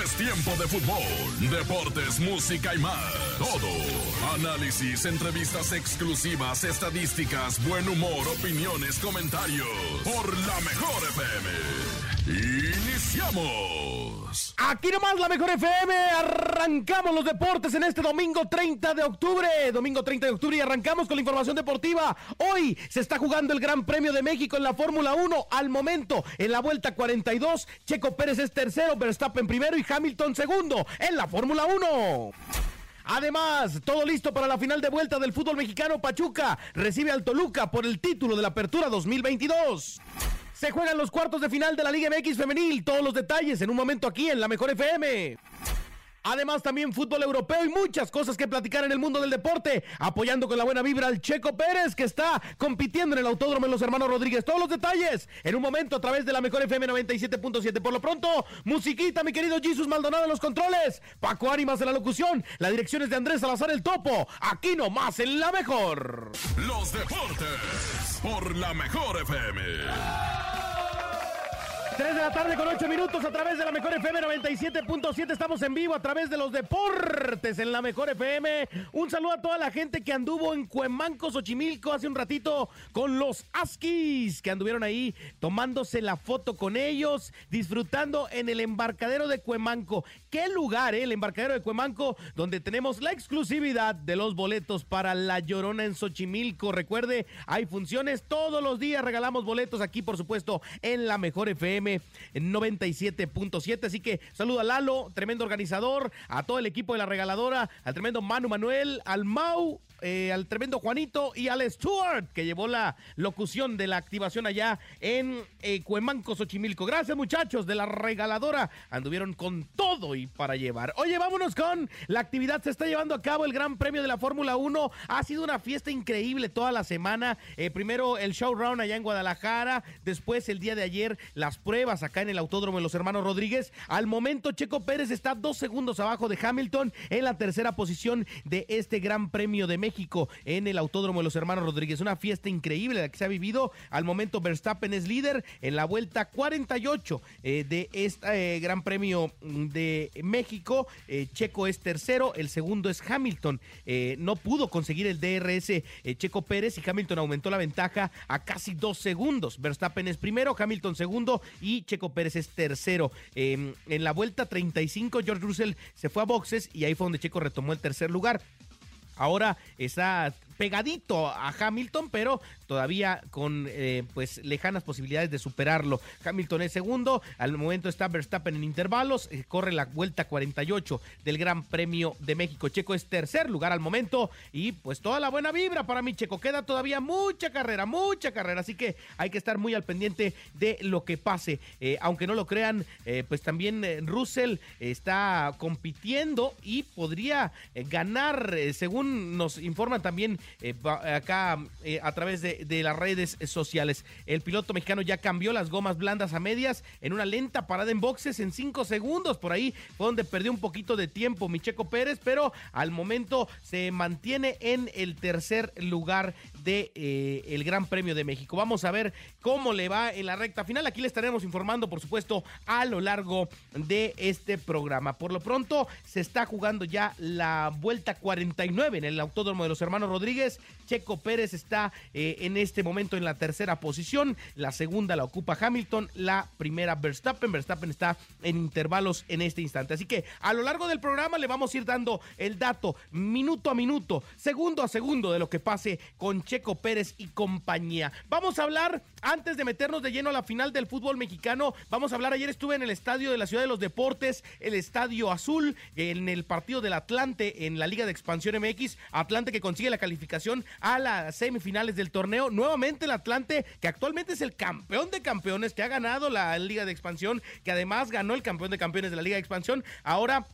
Es tiempo de fútbol, deportes, música y más. Todo. Análisis, entrevistas exclusivas, estadísticas, buen humor, opiniones, comentarios. Por la mejor FM. Iniciamos. Aquí nomás la mejor FM. Arrancamos los deportes en este domingo 30 de octubre. Domingo 30 de octubre y arrancamos con la información deportiva. Hoy se está jugando el Gran Premio de México en la Fórmula 1. Al momento, en la vuelta 42, Checo Pérez es tercero, Verstappen primero y Hamilton segundo en la Fórmula 1. Además, todo listo para la final de vuelta del fútbol mexicano. Pachuca recibe al Toluca por el título de la Apertura 2022. Se juegan los cuartos de final de la Liga MX Femenil. Todos los detalles en un momento aquí en la Mejor FM. Además, también fútbol europeo y muchas cosas que platicar en el mundo del deporte. Apoyando con la buena vibra al Checo Pérez, que está compitiendo en el autódromo en los hermanos Rodríguez. Todos los detalles en un momento a través de la mejor FM 97.7. Por lo pronto, musiquita, mi querido Jesus Maldonado en los controles. Paco Ánimas en la locución. La dirección es de Andrés Salazar el Topo. Aquí nomás en la mejor. Los deportes. Por la mejor FM. 3 de la tarde con 8 minutos a través de la Mejor FM 97.7. Estamos en vivo a través de los deportes en la Mejor FM. Un saludo a toda la gente que anduvo en Cuemanco, Xochimilco hace un ratito con los Askis, que anduvieron ahí tomándose la foto con ellos, disfrutando en el embarcadero de Cuemanco. Qué lugar, eh? El embarcadero de Cuemanco, donde tenemos la exclusividad de los boletos para La Llorona en Xochimilco. Recuerde, hay funciones todos los días, regalamos boletos aquí, por supuesto, en la Mejor FM 97.7. Así que saluda a Lalo, tremendo organizador, a todo el equipo de la regaladora, al tremendo Manu Manuel, al Mau, eh, al tremendo Juanito y al Stuart, que llevó la locución de la activación allá en eh, Cuemanco, Xochimilco. Gracias, muchachos de la regaladora. Anduvieron con todo y para llevar. Oye, vámonos con la actividad. Se está llevando a cabo el Gran Premio de la Fórmula 1. Ha sido una fiesta increíble toda la semana. Eh, primero el showround allá en Guadalajara. Después, el día de ayer, las pruebas acá en el Autódromo de los Hermanos Rodríguez. Al momento, Checo Pérez está dos segundos abajo de Hamilton en la tercera posición de este Gran Premio de México. México en el Autódromo de los Hermanos Rodríguez. Una fiesta increíble la que se ha vivido. Al momento Verstappen es líder en la vuelta 48 eh, de este Gran Premio de México. Eh, Checo es tercero, el segundo es Hamilton. Eh, no pudo conseguir el DRS Checo Pérez y Hamilton aumentó la ventaja a casi dos segundos. Verstappen es primero, Hamilton segundo y Checo Pérez es tercero. en la vuelta 35 George Russell se fue a boxes y ahí fue donde Checo retomó el tercer lugar. Ahora está pegadito a Hamilton, pero todavía con eh, pues lejanas posibilidades de superarlo. Hamilton es segundo, al momento está Verstappen en intervalos, eh, corre la vuelta 48 del Gran Premio de México. Checo es tercer lugar al momento y pues toda la buena vibra para mi Checo. Queda todavía mucha carrera, mucha carrera, así que hay que estar muy al pendiente de lo que pase. Eh, aunque no lo crean, pues también Russell está compitiendo y podría ganar, según nos informan también eh, acá eh, a través de, las redes sociales. El piloto mexicano ya cambió las gomas blandas a medias en una lenta parada en boxes en cinco segundos. Por ahí fue donde perdió un poquito de tiempo Micheco Pérez, pero al momento se mantiene en el tercer lugar de eh, Gran Premio de México. Vamos a ver cómo le va en la recta final. Aquí le estaremos informando, por supuesto, a lo largo de este programa. Por lo pronto, se está jugando ya la vuelta 49 en el Autódromo de los Hermanos Rodríguez. Checo Pérez está eh, en este momento en la tercera posición. La segunda la ocupa Hamilton. La primera Verstappen. Verstappen está en intervalos en este instante. Así que a lo largo del programa le vamos a ir dando el dato minuto a minuto, segundo a segundo de lo que pase con Checo Pérez y compañía. Vamos a hablar, antes de meternos de lleno a la final del fútbol mexicano, vamos a hablar, ayer estuve en el estadio de la Ciudad de los Deportes, el Estadio Azul, en el partido del Atlante en la Liga de Expansión MX, Atlante que consigue la calificación a las semifinales del torneo. Nuevamente el Atlante, que actualmente es el campeón de campeones, que ha ganado la Liga de Expansión, que además ganó el campeón de campeones de la Liga de Expansión. Ahora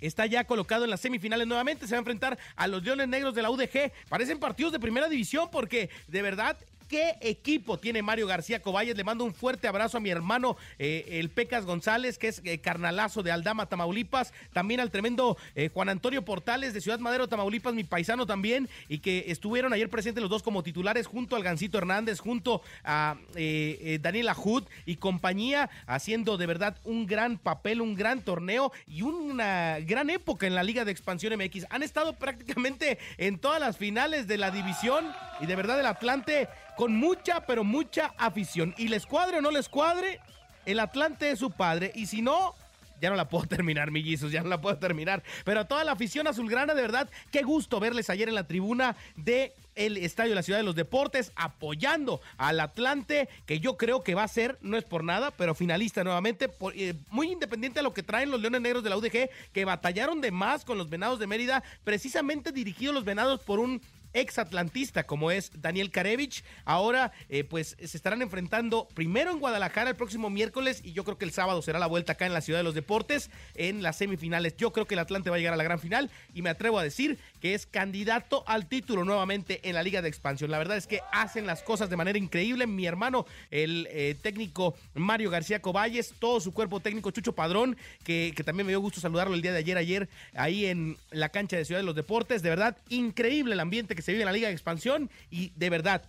está ya colocado en las semifinales nuevamente. Se va a enfrentar a los Leones Negros de la UDG. Parecen partidos de primera división porque de verdad qué equipo tiene Mario García Coballes. Le mando un fuerte abrazo a mi hermano, eh, el Pecas González, que es eh, carnalazo de Aldama, Tamaulipas. También al tremendo eh, Juan Antonio Portales de Ciudad Madero, Tamaulipas, mi paisano también. Y que estuvieron ayer presentes los dos como titulares junto al Gancito Hernández, junto a Daniel Ajud y compañía, haciendo de verdad un gran papel, un gran torneo y una gran época en la Liga de Expansión MX. Han estado prácticamente en todas las finales de la división y de verdad el Atlante con mucha, pero mucha afición. Y les cuadre o no les cuadre, el Atlante es su padre. Y si no, ya no la puedo terminar, millizos, ya no la puedo terminar. Pero a toda la afición azulgrana, de verdad, qué gusto verles ayer en la tribuna de el Estadio de la Ciudad de los Deportes, apoyando al Atlante, que yo creo que va a ser, no es por nada, pero finalista nuevamente, eh, muy independiente a lo que traen los Leones Negros de la UDG, que batallaron de más con los Venados de Mérida, precisamente dirigidos los Venados por un ex atlantista como es Daniel Karevich. Ahora eh, pues se estarán enfrentando primero en Guadalajara el próximo miércoles y yo creo que el sábado será la vuelta acá en la Ciudad de los Deportes en las semifinales. Yo creo que el Atlante va a llegar a la gran final y me atrevo a decir que es candidato al título nuevamente en la Liga de Expansión. La verdad es que hacen las cosas de manera increíble. Mi hermano, el eh, técnico Mario García Coballes, todo su cuerpo técnico Chucho Padrón, que, que también me dio gusto saludarlo el día de ayer, ayer ahí en la cancha de Ciudad de los Deportes. De verdad, increíble el ambiente que se vive en la Liga de Expansión y de verdad,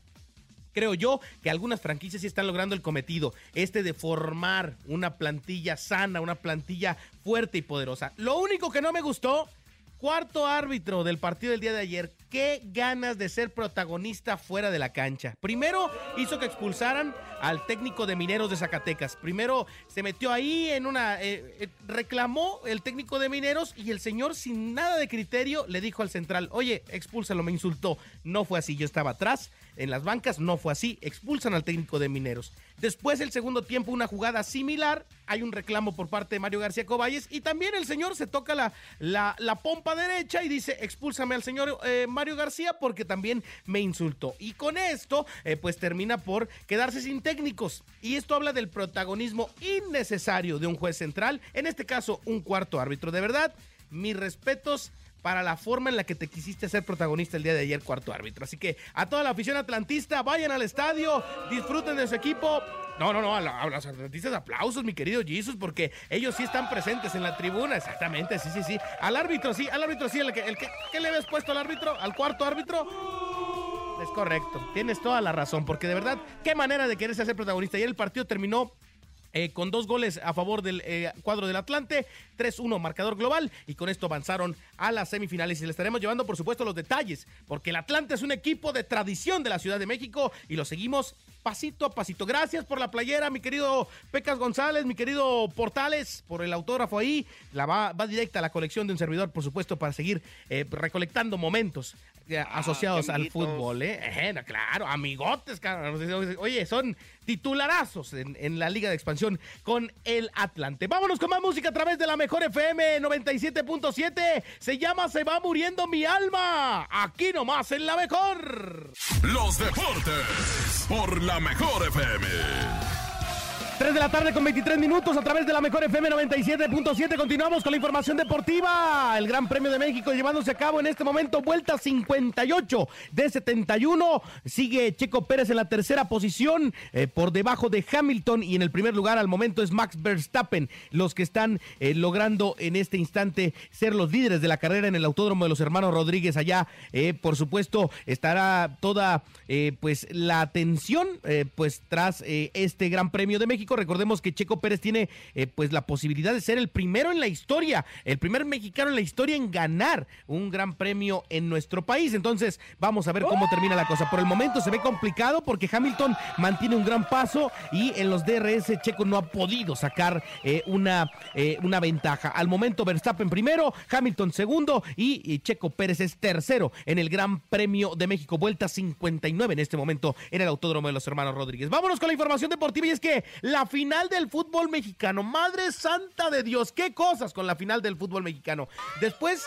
creo yo que algunas franquicias sí están logrando el cometido, este de formar una plantilla sana, una plantilla fuerte y poderosa. Lo único que no me gustó Cuarto árbitro del partido del día de ayer. Qué ganas de ser protagonista fuera de la cancha. Primero hizo que expulsaran al técnico de Mineros de Zacatecas. Primero se metió ahí en una... Eh, eh, reclamó el técnico de Mineros y el señor sin nada de criterio le dijo al central, oye, expúlsalo, me insultó. No fue así, yo estaba atrás en las bancas, no fue así. Expulsan al técnico de Mineros. Después, el segundo tiempo, una jugada similar. Hay un reclamo por parte de Mario García Coballes y también el señor se toca la, la, pompa derecha y dice, expúlsame al señor eh, Mario García porque también me insultó. Y con esto, eh, pues termina por quedarse sin técnicos. Y esto habla del protagonismo innecesario de un juez central, en este caso, un cuarto árbitro. De verdad, mis respetos para la forma en la que te quisiste ser protagonista el día de ayer, cuarto árbitro. Así que a toda la afición atlantista, vayan al estadio, disfruten de su equipo. No, no, no, a, los atlantistas aplausos, mi querido Jesus, porque ellos sí están presentes en la tribuna, exactamente, sí, sí, sí. Al árbitro, sí, al árbitro, sí, el que, el que, ¿qué le habías puesto al árbitro? ¿Al cuarto árbitro? Es correcto, tienes toda la razón, porque de verdad, qué manera de quererse hacer protagonista. Ayer el partido terminó eh, con dos goles a favor del eh, cuadro del Atlante, 3-1 marcador global y con esto avanzaron a las semifinales y le estaremos llevando por supuesto los detalles porque el Atlante es un equipo de tradición de la Ciudad de México y lo seguimos pasito a pasito. Gracias por la playera, mi querido Pecas González, mi querido Portales, por el autógrafo ahí. La va, directa a la colección de un servidor, por supuesto, para seguir eh, recolectando momentos eh, ah, asociados al fútbol. ¿eh? claro, amigotes, Oye, son titularazos en, en, la Liga de Expansión con el Atlante. Vámonos con más música a través de la mejor FM 97.7. Se llama Se va muriendo mi alma. Aquí nomás en la mejor. Los deportes por la mejor FM. 3 de la tarde con 23 minutos a través de la mejor FM 97.7. Continuamos con la información deportiva. El Gran Premio de México llevándose a cabo en este momento. Vuelta 58 de 71. Sigue Checo Pérez en la tercera posición eh, por debajo de Hamilton. Y en el primer lugar al momento es Max Verstappen. Los que están eh, logrando en este instante ser los líderes de la carrera en el Autódromo de los Hermanos Rodríguez. Allá, eh, por supuesto, estará toda pues la atención pues tras este Gran Premio de México Recordemos que Checo Pérez tiene eh, pues la posibilidad de ser el primero en la historia, el primer mexicano en la historia en ganar un gran premio en nuestro país. Entonces vamos a ver cómo termina la cosa. Por el momento se ve complicado porque Hamilton mantiene un gran paso y en los DRS Checo no ha podido sacar eh, una, eh, una ventaja. Al momento Verstappen primero, Hamilton segundo y, Checo Pérez es tercero en el Gran Premio de México. Vuelta 59 en este momento en el Autódromo de los Hermanos Rodríguez. Vámonos con la información deportiva y es que final del fútbol mexicano. Madre santa de Dios, qué cosas con la final del fútbol mexicano. Después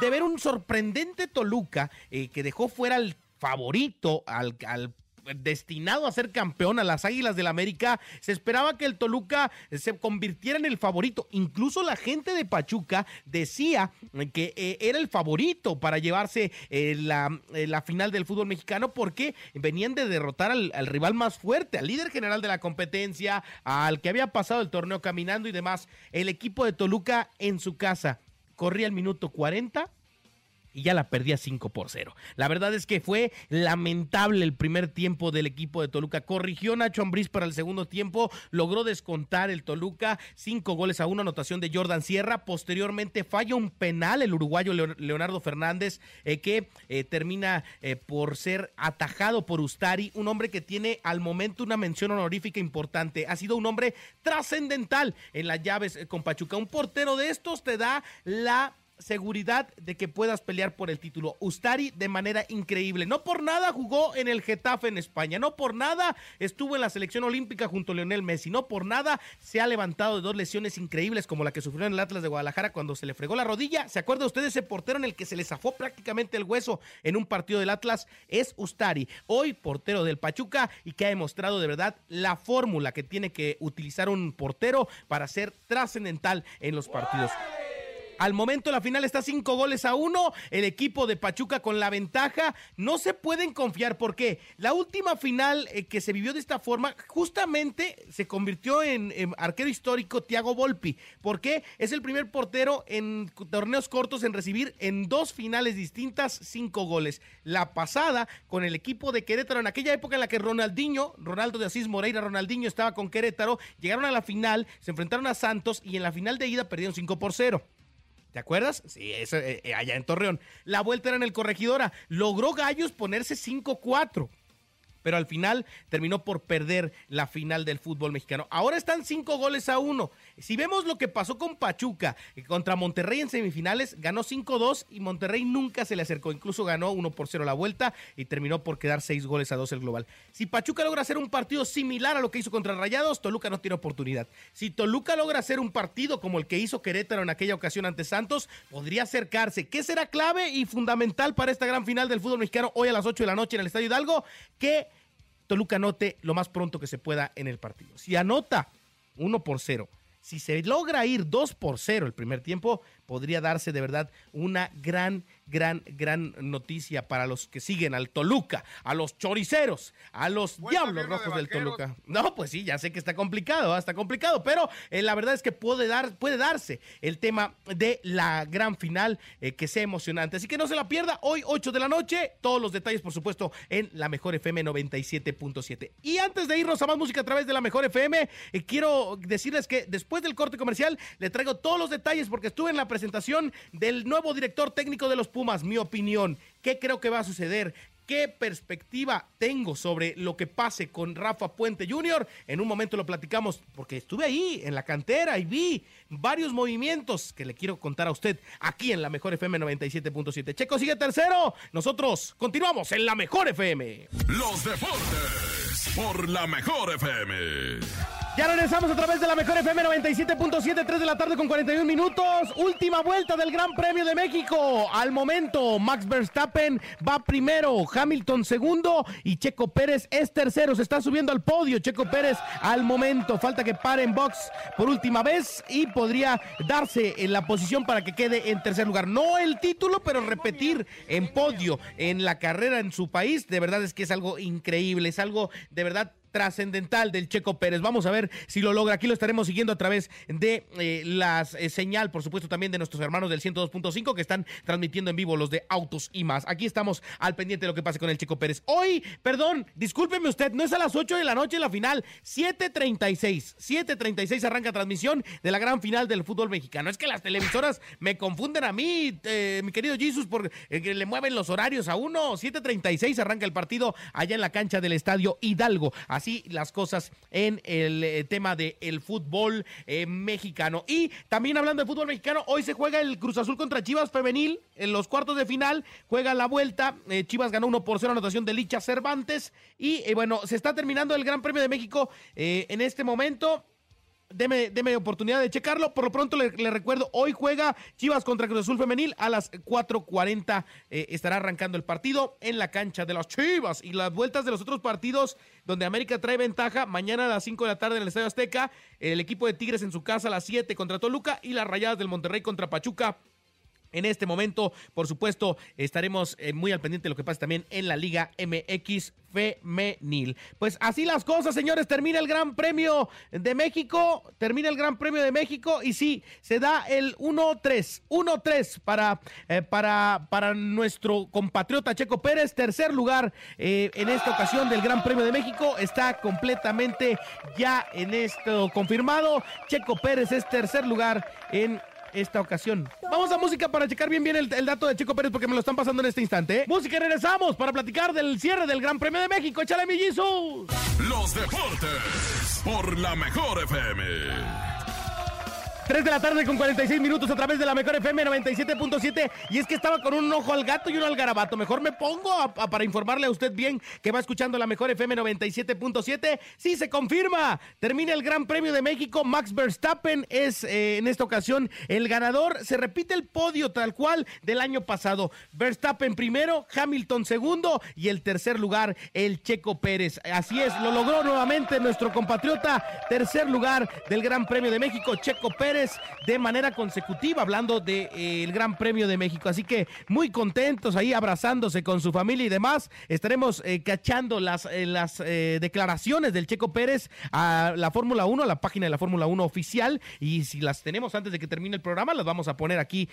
de ver un sorprendente Toluca eh, que dejó fuera al favorito, al, destinado a ser campeón a las Águilas del América. Se esperaba que el Toluca se convirtiera en el favorito. Incluso la gente de Pachuca decía que eh, era el favorito para llevarse eh, la, eh, la, final del fútbol mexicano porque venían de derrotar al, al, rival más fuerte, al líder general de la competencia, al que había pasado el torneo caminando y demás. El equipo de Toluca en su casa corría el minuto 40 y ya la perdía 5 por 0. La verdad es que fue lamentable el primer tiempo del equipo de Toluca. Corrigió Nacho Ambriz para el segundo tiempo, logró descontar el Toluca, 5 goles a 1, anotación de Jordan Sierra. Posteriormente falla un penal el uruguayo Leonardo Fernández, eh, que eh, termina eh, por ser atajado por Ustari, un hombre que tiene al momento una mención honorífica importante. Ha sido un hombre trascendental en las llaves con Pachuca. Un portero de estos te da la seguridad de que puedas pelear por el título. Ustari de manera increíble. No por nada jugó en el Getafe en España. No por nada estuvo en la selección olímpica junto a Lionel Messi. No por nada se ha levantado de dos lesiones increíbles como la que sufrió en el Atlas de Guadalajara cuando se le fregó la rodilla. ¿Se acuerda usted de ese portero en el que se le zafó prácticamente el hueso en un partido del Atlas? Es Ustari. Hoy portero del Pachuca y que ha demostrado de verdad la fórmula que tiene que utilizar un portero para ser trascendental en los partidos. Al momento la final está cinco goles a uno. El equipo de Pachuca con la ventaja. No se pueden confiar porque la última final eh, que se vivió de esta forma justamente se convirtió en, arquero histórico Thiago Volpi. porque Es el primer portero en torneos cortos en recibir en dos finales distintas cinco goles. La pasada con el equipo de Querétaro en aquella época en la que Ronaldinho, Ronaldo de Asís Moreira, Ronaldinho estaba con Querétaro, llegaron a la final, se enfrentaron a Santos y en la final de ida perdieron 5 por 0. ¿Te acuerdas? Sí, eso, eh, eh, allá en Torreón. La vuelta era en el Corregidora. Logró Gallos ponerse 5-4 pero al final terminó por perder la final del fútbol mexicano. Ahora están cinco goles a uno. Si vemos lo que pasó con Pachuca eh, contra Monterrey en semifinales, ganó 5-2 y Monterrey nunca se le acercó. Incluso ganó 1 por 0 la vuelta y terminó por quedar seis goles a dos el global. Si Pachuca logra hacer un partido similar a lo que hizo contra Rayados, Toluca no tiene oportunidad. Si Toluca logra hacer un partido como el que hizo Querétaro en aquella ocasión ante Santos, podría acercarse. ¿Qué será clave y fundamental para esta gran final del fútbol mexicano hoy a las 8 de la noche en el Estadio Hidalgo? Que Toluca anote lo más pronto que se pueda en el partido. Si anota 1 por 0, si se logra ir 2 por 0 el primer tiempo, podría darse de verdad una gran gran, gran noticia para los que siguen al Toluca, a los choriceros, a los diablos rojos del Toluca. No, pues sí, ya sé que está complicado, ¿ah? está complicado, pero eh, la verdad es que puede, dar, puede darse el tema de la gran final eh, que sea emocionante. Así que no se la pierda, hoy 8 de la noche, todos los detalles, por supuesto, en la Mejor FM 97.7. Y antes de irnos a más música a través de la Mejor FM, eh, quiero decirles que después del corte comercial le traigo todos los detalles porque estuve en la presentación del nuevo director técnico de los Pumas, mi opinión. ¿Qué creo que va a suceder? ¿Qué perspectiva tengo sobre lo que pase con Rafa Puente Jr.? En un momento lo platicamos porque estuve ahí en la cantera y vi varios movimientos que le quiero contar a usted aquí en la Mejor FM 97.7. Checo sigue tercero. Nosotros continuamos en la Mejor FM. Los deportes por la Mejor FM. Ya regresamos a través de la mejor FM 97.7, 3 de la tarde con 41 minutos. Última vuelta del Gran Premio de México. Al momento, Max Verstappen va primero, Hamilton segundo y Checo Pérez es tercero. Se está subiendo al podio. Checo Pérez al momento. Falta que pare en box por última vez y podría darse en la posición para que quede en tercer lugar. No el título, pero repetir en podio en la carrera en su país. De verdad es que es algo increíble. Es algo de verdad trascendental del Checo Pérez. Vamos a ver si lo logra. Aquí lo estaremos siguiendo a través de eh, la eh, señal, por supuesto, también de nuestros hermanos del 102.5 que están transmitiendo en vivo los de Autos y más. Aquí estamos al pendiente de lo que pase con el Checo Pérez. Hoy, perdón, discúlpeme usted, no es a las 8 de la noche la final, 7.36. 7.36 arranca transmisión de la gran final del fútbol mexicano. Es que las televisoras me confunden a mí, eh, mi querido Jesus, porque le mueven los horarios a uno. 7.36 arranca el partido allá en la cancha del Estadio Hidalgo así las cosas en el eh, tema del el fútbol eh, mexicano. Y también hablando de fútbol mexicano, hoy se juega el Cruz Azul contra Chivas Femenil en los cuartos de final, juega la vuelta, eh, Chivas ganó 1 por 0 anotación de Licha Cervantes y bueno, se está terminando el Gran Premio de México en este momento. Deme, deme oportunidad de checarlo. Por lo pronto le, recuerdo, hoy juega Chivas contra Cruz Azul Femenil a las 4.40. eh, estará arrancando el partido en la cancha de las Chivas. Y las vueltas de los otros partidos donde América trae ventaja, mañana a las 5 de la tarde en el Estadio Azteca, el equipo de Tigres en su casa a las 7 contra Toluca y las Rayadas del Monterrey contra Pachuca en este momento, por supuesto, estaremos eh, muy al pendiente de lo que pasa también en la Liga MX femenil. Pues así las cosas, señores, termina el Gran Premio de México, termina el Gran Premio de México. Y sí, se da el 1-3, 1-3 para, eh, para, para nuestro compatriota Checo Pérez, tercer lugar eh, en esta ocasión del Gran Premio de México, está completamente ya en esto confirmado, Checo Pérez es tercer lugar en esta ocasión. Vamos a música para checar bien bien el, dato de Checo Pérez porque me lo están pasando en este instante. ¿eh? Música regresamos para platicar del cierre del Gran Premio de México. Échale, mi Jesus. Los deportes por la mejor FM. 3 de la tarde con 46 minutos a través de la mejor FM 97.7 y es que estaba con un ojo al gato y uno al garabato. Mejor me pongo para informarle a usted bien que va escuchando la mejor FM 97.7. Sí, se confirma. Termina el Gran Premio de México. Max Verstappen es eh, en esta ocasión el ganador. Se repite el podio tal cual del año pasado. Verstappen primero, Hamilton segundo y el tercer lugar el Checo Pérez. Así es, lo logró nuevamente nuestro compatriota. Tercer lugar del Gran Premio de México, Checo Pérez de manera consecutiva, hablando del de, eh, Gran Premio de México. Así que muy contentos ahí abrazándose con su familia y demás. Estaremos eh, cachando las, eh, las declaraciones del Checo Pérez a la Fórmula 1, a la página de la Fórmula 1 oficial. Y si las tenemos antes de que termine el programa, las vamos a poner aquí,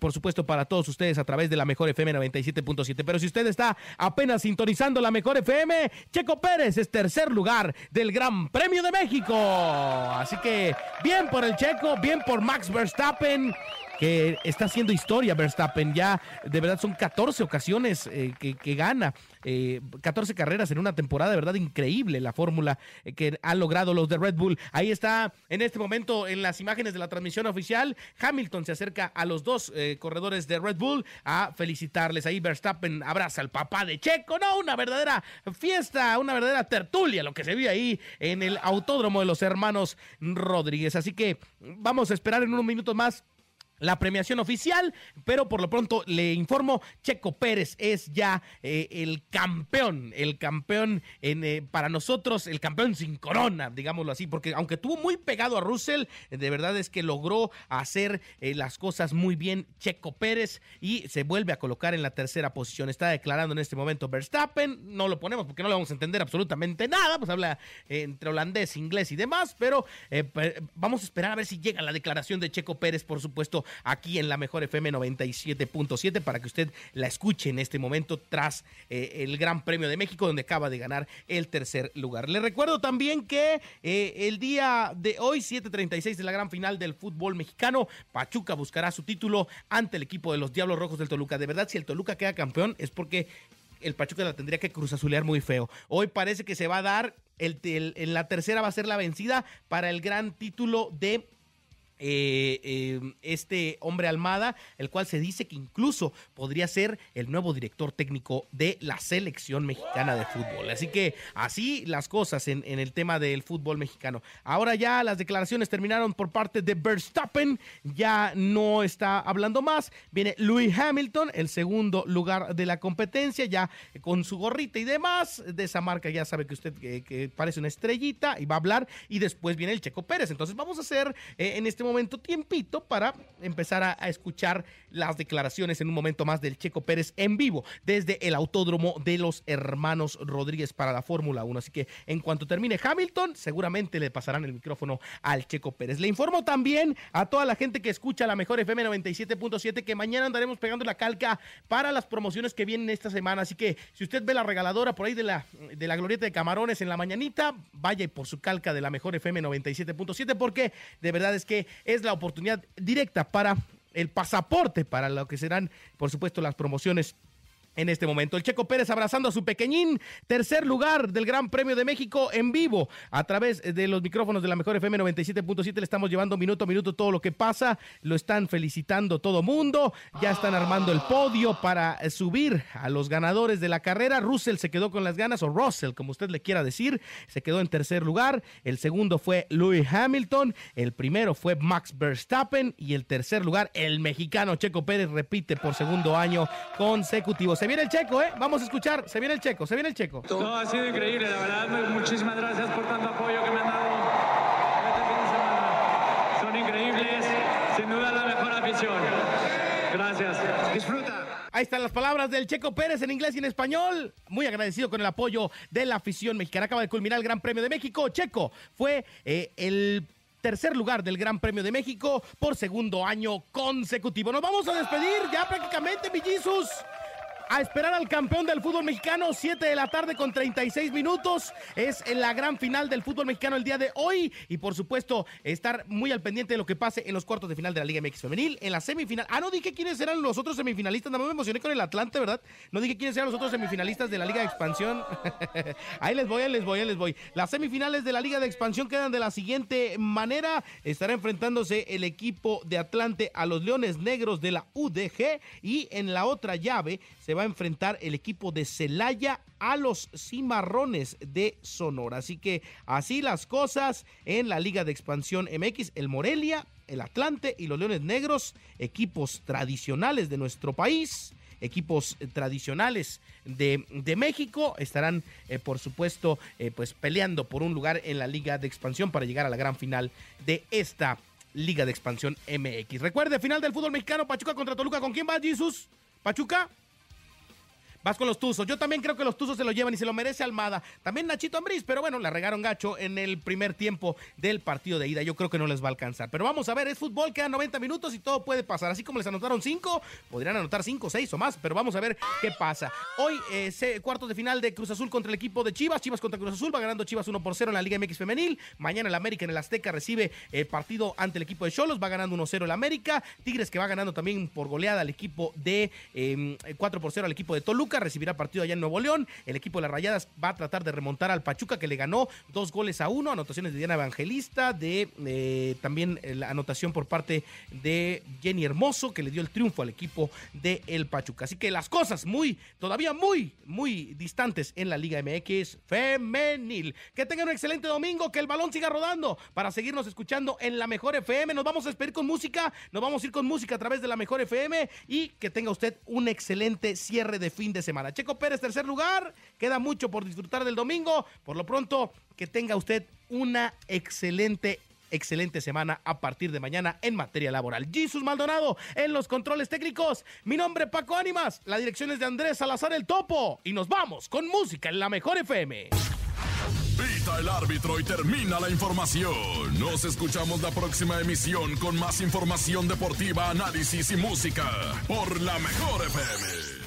por supuesto, para todos ustedes a través de la Mejor FM 97.7. Pero si usted está apenas sintonizando la Mejor FM, Checo Pérez es tercer lugar del Gran Premio de México. Así que bien por el Checo bien por Max Verstappen que está haciendo historia Verstappen. Ya de verdad son 14 ocasiones eh, que, gana, eh, 14 carreras en una temporada, de verdad increíble la fórmula eh, que han logrado los de Red Bull. Ahí está en este momento en las imágenes de la transmisión oficial. Hamilton se acerca a los dos eh, corredores de Red Bull a felicitarles. Ahí Verstappen abraza al papá de Checo. No, una verdadera fiesta, una verdadera tertulia, lo que se vio ahí en el autódromo de los hermanos Rodríguez. Así que vamos a esperar en unos minutos más la premiación oficial, pero por lo pronto le informo, Checo Pérez es ya eh, el campeón, el campeón en, eh, para nosotros, el campeón sin corona, digámoslo así, porque aunque tuvo muy pegado a Russell, de verdad es que logró hacer eh, las cosas muy bien Checo Pérez y se vuelve a colocar en la tercera posición. Está declarando en este momento Verstappen, no lo ponemos porque no le vamos a entender absolutamente nada, pues habla entre holandés, inglés y demás, pero vamos a esperar a ver si llega la declaración de Checo Pérez, por supuesto, aquí en la mejor FM 97.7 para que usted la escuche en este momento tras eh, el Gran Premio de México donde acaba de ganar el tercer lugar. Le recuerdo también que eh, el día de hoy, 7.36 de la gran final del fútbol mexicano, Pachuca buscará su título ante el equipo de los Diablos Rojos del Toluca. De verdad, si el Toluca queda campeón es porque el Pachuca la tendría que cruzazulear muy feo. Hoy parece que se va a dar, el, el, en la tercera va a ser la vencida para el gran título de eh, eh, este hombre Almada, el cual se dice que incluso podría ser el nuevo director técnico de la selección mexicana de fútbol. Así que así las cosas en, el tema del fútbol mexicano. Ahora ya las declaraciones terminaron por parte de Verstappen, ya no está hablando más. Viene Louis Hamilton, el segundo lugar de la competencia, ya con su gorrita y demás. De esa marca ya sabe que usted que parece una estrellita y va a hablar. Y después viene el Checo Pérez. Entonces vamos a hacer eh, en este momento momento tiempito para empezar a, escuchar las declaraciones en un momento más del Checo Pérez en vivo desde el autódromo de los hermanos Rodríguez para la Fórmula 1. Así que en cuanto termine Hamilton, seguramente le pasarán el micrófono al Checo Pérez. Le informo también a toda la gente que escucha la mejor FM 97.7 que mañana andaremos pegando la calca para las promociones que vienen esta semana. Así que si usted ve la regaladora por ahí de la, de la glorieta de camarones en la mañanita, vaya por su calca de la mejor FM 97.7 porque de verdad es que es la oportunidad directa para el pasaporte para lo que serán, por supuesto, las promociones en este momento. El Checo Pérez abrazando a su pequeñín, tercer lugar del Gran Premio de México en vivo a través de los micrófonos de la mejor FM 97.7. Le estamos llevando minuto a minuto todo lo que pasa. Lo están felicitando todo mundo. Ya están armando el podio para subir a los ganadores de la carrera. Russell se quedó con las ganas, o Russell, como usted le quiera decir, se quedó en tercer lugar. El segundo fue Louis Hamilton. El primero fue Max Verstappen. Y el tercer lugar, el mexicano Checo Pérez repite por segundo año consecutivo. Se viene el checo, ¿eh? Vamos a escuchar. Se viene el checo, se viene el checo. No, ha sido increíble, la verdad. Muchísimas gracias por tanto apoyo que me han dado. Este Son increíbles. Sin duda la mejor afición. Gracias. Disfruta. Ahí están las palabras del Checo Pérez en inglés y en español. Muy agradecido con el apoyo de la afición mexicana. Acaba de culminar el Gran Premio de México. Checo fue eh, el tercer lugar del Gran Premio de México por segundo año consecutivo. Nos vamos a despedir ya prácticamente, mi Jesus a esperar al campeón del fútbol mexicano, 7 de la tarde con 36 minutos. Es la gran final del fútbol mexicano el día de hoy. Y por supuesto, estar muy al pendiente de lo que pase en los cuartos de final de la Liga MX Femenil. En la semifinal. Ah, no dije quiénes eran los otros semifinalistas. No me emocioné con el Atlante, ¿verdad? No dije quiénes eran los otros semifinalistas de la Liga de Expansión. ahí les voy, ahí les voy, ahí les voy. Las semifinales de la Liga de Expansión quedan de la siguiente manera. Estará enfrentándose el equipo de Atlante a los Leones Negros de la UDG. Y en la otra llave se va a enfrentar el equipo de Celaya a los Cimarrones de Sonora. Así que así las cosas en la Liga de Expansión MX, el Morelia, el Atlante y los Leones Negros, equipos tradicionales de nuestro país equipos tradicionales de, de México estarán eh, por supuesto eh, pues peleando por un lugar en la liga de expansión para llegar a la gran final de esta liga de expansión MX. Recuerde, final del fútbol mexicano, Pachuca contra Toluca, ¿con quién va Jesús? Pachuca. Vas con los Tuzos. Yo también creo que los Tuzos se lo llevan y se lo merece Almada. También Nachito Ambriz, pero bueno, la regaron gacho en el primer tiempo del partido de ida. Yo creo que no les va a alcanzar. Pero vamos a ver, es fútbol, quedan 90 minutos y todo puede pasar. Así como les anotaron 5, podrían anotar 5, 6 o más, pero vamos a ver qué pasa. Hoy, eh, cuartos de final de Cruz Azul contra el equipo de Chivas. Chivas contra Cruz Azul, va ganando Chivas 1 por 0 en la Liga MX Femenil. Mañana el América en el Azteca recibe el partido ante el equipo de Cholos, va ganando 1-0 el América. Tigres que va ganando también por goleada al equipo de 4 em, por 0 al equipo de Toluca, recibirá partido allá en Nuevo León. El equipo de las Rayadas va a tratar de remontar al Pachuca que le ganó dos goles a uno, anotaciones de Diana Evangelista, de eh, también eh, la anotación por parte de Jenny Hermoso que le dio el triunfo al equipo de el Pachuca. Así que las cosas muy, todavía muy, muy distantes en la Liga MX femenil. Que tengan un excelente domingo, que el balón siga rodando para seguirnos escuchando en la mejor FM. Nos vamos a despedir con música, nos vamos a ir con música a través de la mejor FM y que tenga usted un excelente cierre de fin de semana. Checo Pérez tercer lugar. Queda mucho por disfrutar del domingo. Por lo pronto, que tenga usted una excelente excelente semana a partir de mañana en materia laboral. Jesus Maldonado en los controles técnicos. Mi nombre Paco Ánimas. La dirección es de Andrés Salazar el Topo. Y nos vamos con música en la mejor FM. Pita el árbitro y termina la información. Nos escuchamos la próxima emisión con más información deportiva, análisis y música por la mejor FM.